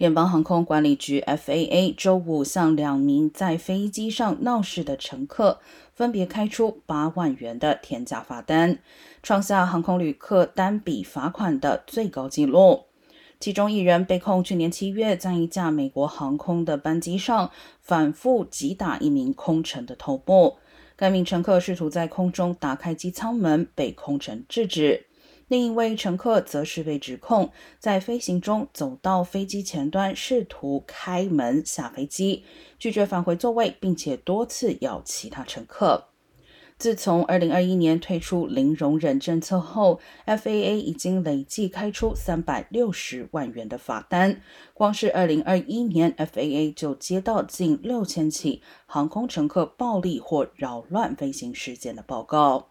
联邦航空管理局 （FAA） 周五向两名在飞机上闹事的乘客分别开出八万元的天价罚单，创下航空旅客单笔罚款的最高纪录。其中一人被控去年七月在一架美国航空的班机上反复击打一名空乘的头部，该名乘客试图在空中打开机舱门，被空乘制止。另一位乘客则是被指控在飞行中走到飞机前端，试图开门下飞机，拒绝返回座位，并且多次要其他乘客。自从2021年推出零容忍政策后，FAA 已经累计开出360万元的罚单。光是2021年，FAA 就接到近6000起航空乘客暴力或扰乱飞行事件的报告。